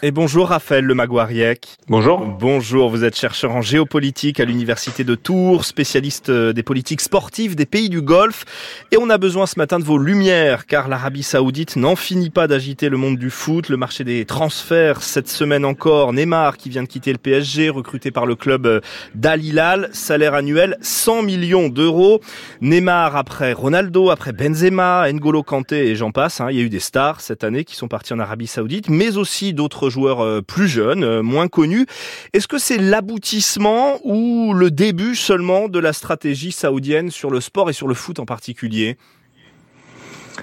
Et bonjour Raphaël Le Maguariec. Bonjour. Bonjour, vous êtes chercheur en géopolitique à l'université de Tours, spécialiste euh, des politiques sportives des pays du Golfe. Et on a besoin ce matin de vos lumières, car l'Arabie Saoudite n'en finit pas d'agiter le monde du foot, le marché des transferts. Cette semaine encore, Neymar qui vient de quitter le PSG, recruté par le club euh, d'Al Hilal, salaire annuel 100 millions d'euros. Neymar après Ronaldo, après Benzema, N'Golo Kanté et j'en passe. Hein. Il y a eu des stars cette année qui sont partis en Arabie Saoudite, mais aussi d'autres joueurs euh, plus jeunes, euh, moins connus. Est-ce que c'est l'aboutissement ou le début seulement de la stratégie saoudienne sur le sport et sur le foot en particulier?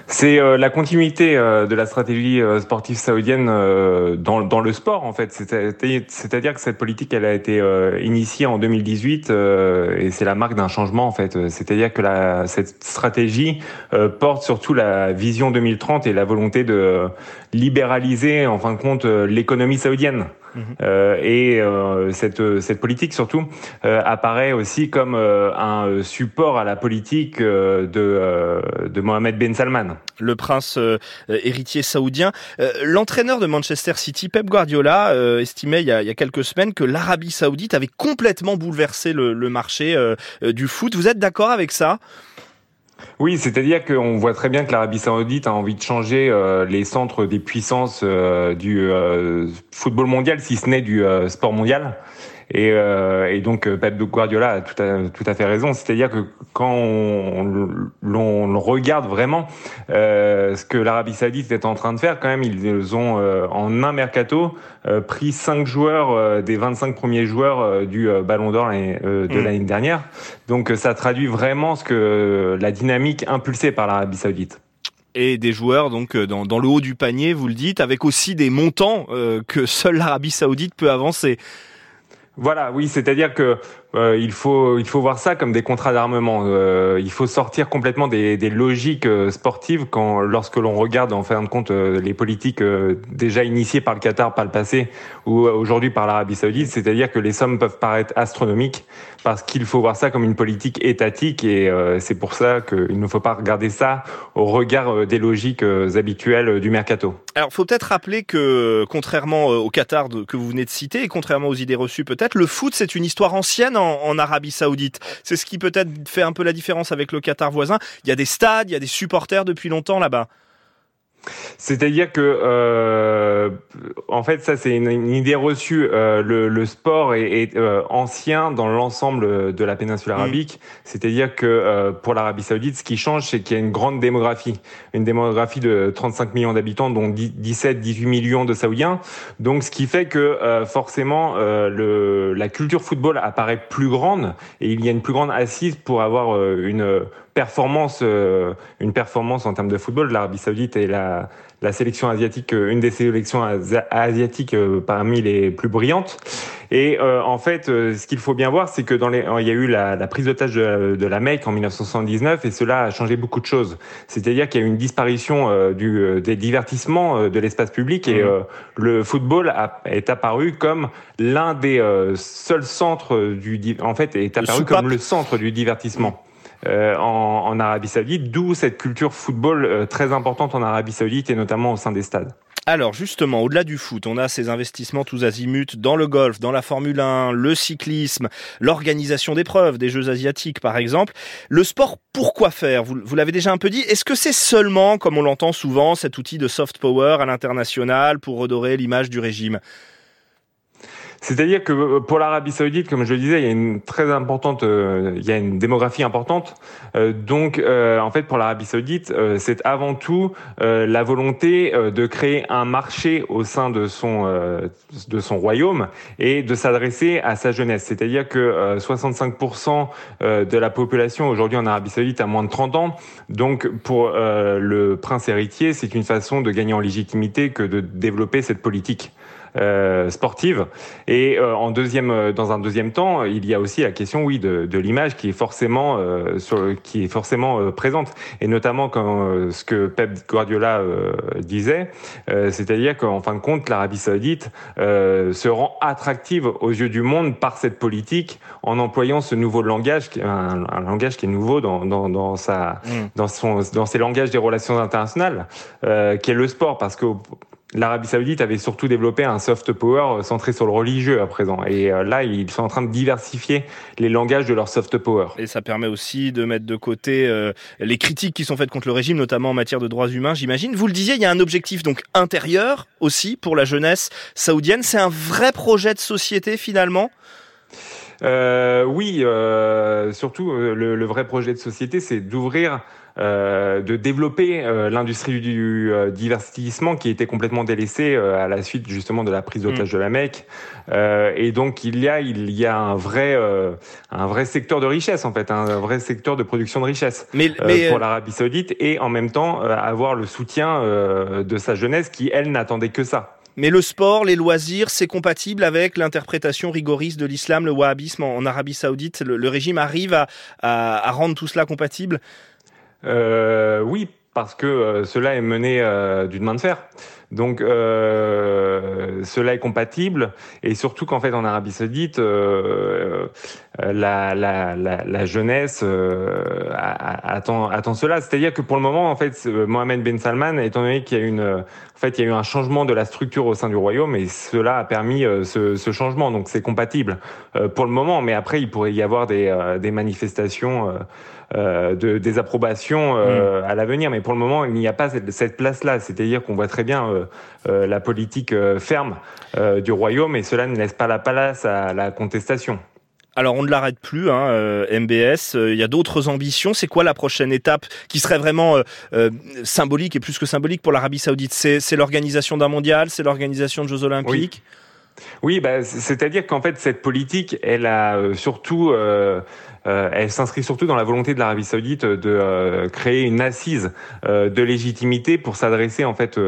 C'est euh, la continuité de la stratégie sportive saoudienne dans, dans, le sport en fait. C'est-à-dire que cette politique elle a été initiée en 2018 et c'est la marque d'un changement en fait. C'est-à-dire que la, cette stratégie porte surtout la vision 2030 et la volonté de libéraliser en fin de compte euh, l'économie saoudienne. Mhm. Euh, et euh, cette, cette politique surtout apparaît aussi comme un support à la politique de, de Mohamed Ben Salman. Le prince héritier saoudien. L'entraîneur de Manchester City, Pep Guardiola, estimait il y, a, quelques semaines que l'Arabie saoudite avait complètement bouleversé le, le marché du foot. Vous êtes d'accord avec ça? Oui, c'est-à-dire qu'on voit très bien que l'Arabie Saoudite a envie de changer euh, les centres des puissances euh, du euh, football mondial, si ce n'est du sport mondial. Et, euh, et, donc Pep Guardiola a tout à, tout à fait raison. C'est-à-dire que quand on, on, regarde vraiment euh, ce que l'Arabie Saoudite est en train de faire, quand même, ils ont euh, en un mercato euh, pris cinq joueurs euh, des 25 premiers joueurs du Ballon d'Or de mm. l'année dernière. Donc ça traduit vraiment ce que la dynamique impulsée par l'Arabie Saoudite et des joueurs donc dans, dans, le haut du panier, vous le dites, avec aussi des montants que seule l'Arabie Saoudite peut avancer. Voilà, oui, c'est-à-dire que euh, il faut il faut voir ça comme des contrats d'armement. Euh, il faut sortir complètement des, logiques euh, sportives quand lorsque l'on regarde en fin de compte les politiques déjà initiées par le Qatar par le passé ou aujourd'hui par l'Arabie Saoudite. C'est-à-dire que les sommes peuvent paraître astronomiques parce qu'il faut voir ça comme une politique étatique et c'est pour ça qu'il ne faut pas regarder ça au regard des logiques habituelles du mercato. Alors, faut peut-être rappeler que contrairement au Qatar que vous venez de citer et contrairement aux idées reçues peut-être, le foot c'est une histoire ancienne en, Arabie Saoudite. C'est ce qui peut-être fait un peu la différence avec le Qatar voisin. Il y a des stades, il y a des supporters depuis longtemps là-bas. C'est-à-dire que, euh, en fait, ça c'est une, idée reçue. Euh, le, le, sport est, est euh, ancien dans l'ensemble de la péninsule mm. arabique. C'est-à-dire que euh, pour l'Arabie Saoudite, ce qui change, c'est qu'il y a une grande démographie, une démographie de 35 millions d'habitants, dont 17-18 millions de Saoudiens. Donc, ce qui fait que euh, forcément, le, la culture football apparaît plus grande et il y a une plus grande assise pour avoir une performance, euh, une performance en termes de football. L'Arabie Saoudite est la, la sélection asiatique, euh, une des sélections asiatiques euh, parmi les plus brillantes. Et en fait, ce qu'il faut bien voir, c'est que dans les, il y a eu la, la prise d'otage de, de, la Mecque en 1979, et cela a changé beaucoup de choses. C'est-à-dire qu'il y a eu une disparition du, des divertissements de l'espace public, et mmh. le football a, est apparu comme l'un des seuls centres du, en fait, est apparu comme le centre du divertissement. Euh, en, Arabie Saoudite, d'où cette culture football euh, très importante en Arabie Saoudite et notamment au sein des stades. Alors justement, au-delà du foot, on a ces investissements tous azimuts dans le golf, dans la Formule 1, le cyclisme, l'organisation d'épreuves, des Jeux asiatiques par exemple. Le sport, pourquoi faire? Vous, vous l'avez déjà un peu dit. Est-ce que c'est seulement, comme on l'entend souvent, cet outil de soft power à l'international pour redorer l'image du régime? C'est-à-dire que euh, pour l'Arabie Saoudite, comme je le disais, il y a une très importante, euh, il y a une démographie importante. Euh, donc, en fait, pour l'Arabie Saoudite, c'est avant tout la volonté de créer un marché au sein de son de son royaume et de s'adresser à sa jeunesse. C'est-à-dire que 65% de la population aujourd'hui en Arabie Saoudite a moins de 30 ans. Donc, pour le prince héritier, c'est une façon de gagner en légitimité que de développer cette politique. Euh, sportive. Et euh, en deuxième, euh, dans un deuxième temps, il y a aussi la question, oui, de, de l'image qui est forcément, sur, qui est forcément présente. Et notamment quand ce que Pep Guardiola disait, c'est-à-dire qu'en fin de compte, l'Arabie Saoudite se rend attractive aux yeux du monde par cette politique en employant ce nouveau langage, un, un langage qui est nouveau dans, dans, dans sa, mm. dans son, dans ses langages des relations internationales, qui est le sport, parce que l'Arabie Saoudite avait surtout développé un soft power centré sur le religieux à présent. Et là, ils sont en train de diversifier les langages de leur soft power. Et ça permet aussi de mettre de côté les critiques qui sont faites contre le régime, notamment en matière de droits humains, j'imagine. Vous le disiez, il y a un objectif donc intérieur aussi pour la jeunesse saoudienne. C'est un vrai projet de société finalement? Euh, oui, euh, surtout euh, le, vrai projet de société, c'est d'ouvrir, euh, de développer l'industrie du divertissement qui était complètement délaissée à la suite justement de la prise d'otage mm. de la Mecque. et donc il y a, il y a un vrai, un vrai secteur de richesse en fait, un vrai secteur de production de richesse mais, pour l'Arabie Saoudite et en même temps avoir le soutien de sa jeunesse qui elle n'attendait que ça. Mais le sport, les loisirs, c'est compatible avec l'interprétation rigoriste de l'islam, le wahhabisme en, Arabie Saoudite. Le, régime arrive à, rendre tout cela compatible? Euh, Oui, parce que euh, cela est mené euh, d'une main de fer. Donc euh, cela est compatible et surtout qu'en fait en Arabie Saoudite euh, la, la, la, la, jeunesse euh, attend, attend cela. C'est-à-dire que pour le moment en fait Mohamed Ben Salman, étant donné qu'il y a une en fait il y a eu un changement de la structure au sein du royaume et cela a permis ce, ce changement. Donc c'est compatible pour le moment, mais après il pourrait y avoir des, des manifestations de désapprobation mm. à l'avenir. Mais pour le moment il n'y a pas cette, cette place-là. C'est-à-dire qu'on voit très bien euh, euh, la politique euh, ferme du royaume et cela ne laisse pas la place à la contestation. Alors on ne l'arrête plus, hein, MBS. Il y a d'autres ambitions. C'est quoi la prochaine étape qui serait vraiment symbolique et plus que symbolique pour l'Arabie Saoudite? C'est l'organisation d'un mondial, c'est l'organisation de Jeux Olympiques? Oui, bah, c'est-à-dire qu'en fait cette politique, elle a surtout euh, elle s'inscrit surtout dans la volonté de l'Arabie Saoudite de euh, créer une assise euh, de légitimité pour s'adresser en fait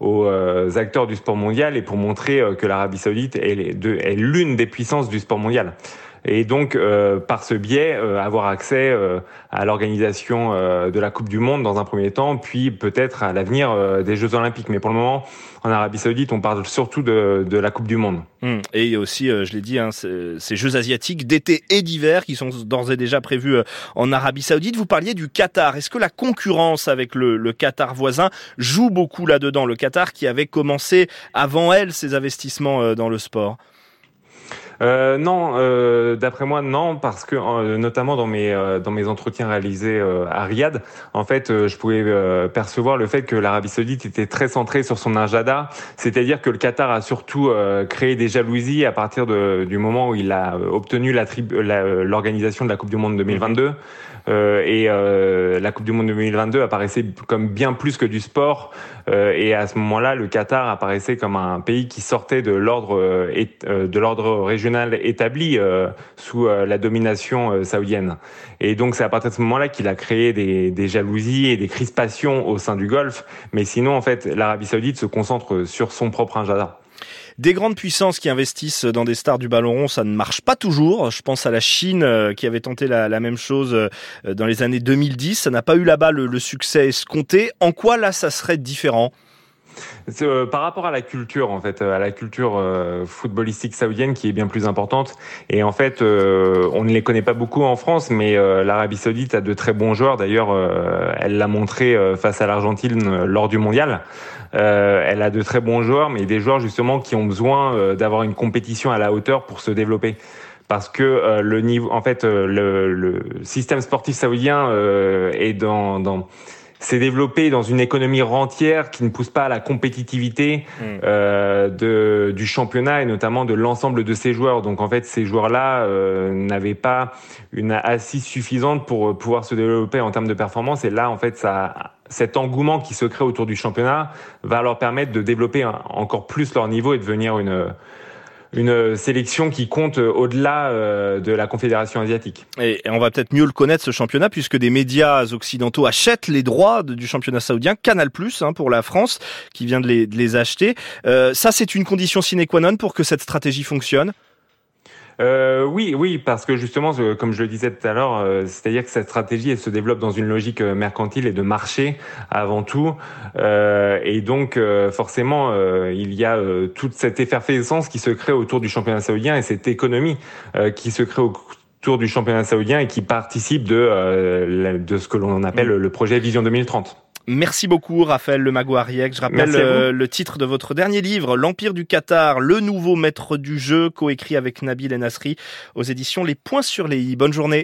aux acteurs du sport mondial et pour montrer que l'Arabie Saoudite est l'une des puissances du sport mondial et donc euh, par ce biais euh, avoir accès euh, à l'organisation de la Coupe du Monde dans un premier temps, puis peut-être à l'avenir des Jeux Olympiques. Mais pour le moment, en Arabie Saoudite, on parle surtout de, de la Coupe du Monde. Hum. Et aussi, je l'ai dit, hein, ces Jeux asiatiques d'été et d'hiver qui sont d'ores et déjà prévus en Arabie Saoudite. Vous parliez du Qatar. Est-ce que la concurrence avec le, le Qatar voisin joue beaucoup là-dedans? Le Qatar qui avait commencé avant elle ses investissements dans le sport euh, non, euh, d'après moi, non, parce que euh, notamment dans mes euh, dans mes entretiens réalisés à Riyad, en fait, je pouvais percevoir le fait que l'Arabie Saoudite était très centrée sur son agenda, c'est-à-dire que le Qatar a surtout créé des jalousies à partir de, du moment où il a obtenu l'organisation de la Coupe du Monde 2022. Euh, et euh, la Coupe du Monde 2022 apparaissait comme bien plus que du sport. Euh, et à ce moment-là, le Qatar apparaissait comme un pays qui sortait de l'ordre de l'ordre régional établi sous la domination saoudienne. Et donc c'est à partir de ce moment-là qu'il a créé des, des jalousies et des crispations au sein du Golfe. Mais sinon, en fait, l'Arabie Saoudite se concentre sur son propre agenda. Des grandes puissances qui investissent dans des stars du ballon rond, ça ne marche pas toujours. Je pense à la Chine euh, qui avait tenté la, même chose euh, dans les années 2010. Ça n'a pas eu là-bas le, succès escompté. En quoi là, ça serait différent? Euh, par rapport à la culture, en fait, à la culture footballistique saoudienne qui est bien plus importante. Et en fait, on ne les connaît pas beaucoup en France, mais l'Arabie Saoudite a de très bons joueurs. D'ailleurs, elle l'a montré face à l'Argentine lors du mondial. Euh, elle a de très bons joueurs, mais des joueurs justement qui ont besoin euh, d'avoir une compétition à la hauteur pour se développer parce que euh, le niveau, en fait, le, système sportif saoudien est dans, dans s'est développé dans une économie rentière qui ne pousse pas à la compétitivité mm. euh, de, du championnat et notamment de l'ensemble de ses joueurs. Donc en fait, ces joueurs-là euh, n'avaient pas une assise suffisante pour pouvoir se développer en termes de performance. Et là, en fait, ça, cet engouement qui se crée autour du championnat va leur permettre de développer encore plus leur niveau et de devenir une une sélection qui compte au-delà euh, de la Confédération asiatique. Et, on va peut-être mieux le connaître ce championnat puisque des médias occidentaux achètent les droits du championnat saoudien, Canal Plus hein, pour la France qui vient de les, de les acheter. Euh, ça c'est une condition sine qua non pour que cette stratégie fonctionne? Euh, oui, oui, parce que justement, comme je le disais tout à l'heure, euh, c'est-à-dire que cette stratégie, elle se développe dans une logique euh, mercantile et de marché avant tout, euh, et donc euh, forcément, il y a toute cette effervescence qui se crée autour du championnat saoudien et cette économie qui se crée autour du championnat saoudien et qui participe de de ce que l'on appelle mm. le projet Vision 2030. Merci beaucoup Raphaël Lemago-Ariec. Je rappelle le titre de votre dernier livre, L'Empire du Qatar, le nouveau maître du jeu, coécrit avec Nabil Enasri aux éditions Les Points sur les i. Bonne journée.